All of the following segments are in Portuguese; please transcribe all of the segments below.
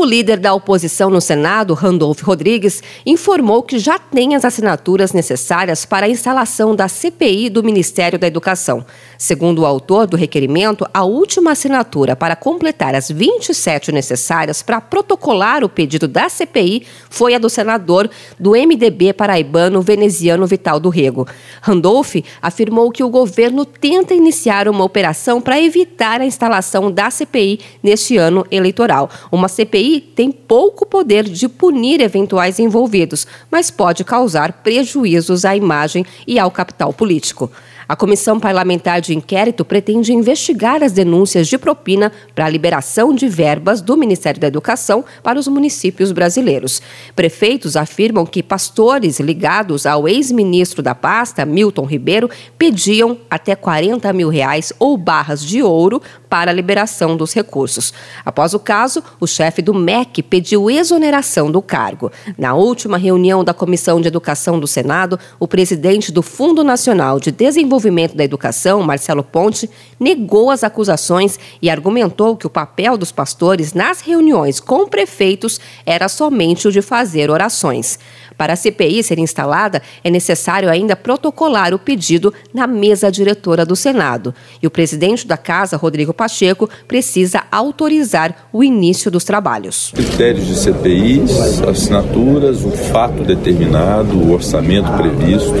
O líder da oposição no Senado, Randolph Rodrigues, informou que já tem as assinaturas necessárias para a instalação da CPI do Ministério da Educação. Segundo o autor do requerimento, a última assinatura para completar as 27 necessárias para protocolar o pedido da CPI foi a do senador do MDB paraibano veneziano Vital do Rego. Randolph afirmou que o governo tenta iniciar uma operação para evitar a instalação da CPI neste ano eleitoral. Uma CPI tem pouco poder de punir eventuais envolvidos, mas pode causar prejuízos à imagem e ao capital político. A Comissão Parlamentar de Inquérito pretende investigar as denúncias de propina para a liberação de verbas do Ministério da Educação para os municípios brasileiros. Prefeitos afirmam que pastores ligados ao ex-ministro da pasta, Milton Ribeiro, pediam até 40 mil reais ou barras de ouro para a liberação dos recursos. Após o caso, o chefe do MEC pediu exoneração do cargo. Na última reunião da Comissão de Educação do Senado, o presidente do Fundo Nacional de Desenvolvimento da Educação, Marcelo Ponte, negou as acusações e argumentou que o papel dos pastores nas reuniões com prefeitos era somente o de fazer orações. Para a CPI ser instalada, é necessário ainda protocolar o pedido na mesa diretora do Senado. E o presidente da Casa, Rodrigo Pacheco, precisa autorizar o início dos trabalhos. Critérios de CPI, assinaturas, o fato determinado, o orçamento previsto.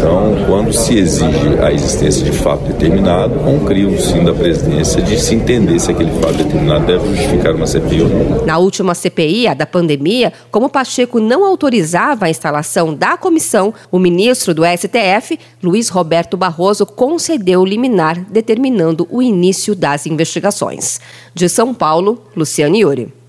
Então, quando se exige a existência de fato determinado, um crio sim da presidência de se entender se aquele fato determinado deve justificar uma CPI ou não. Na última CPI, a da pandemia, como Pacheco não autorizava a instalação da comissão, o ministro do STF, Luiz Roberto Barroso, concedeu liminar determinando o início das investigações. De São Paulo, Luciane Yuri.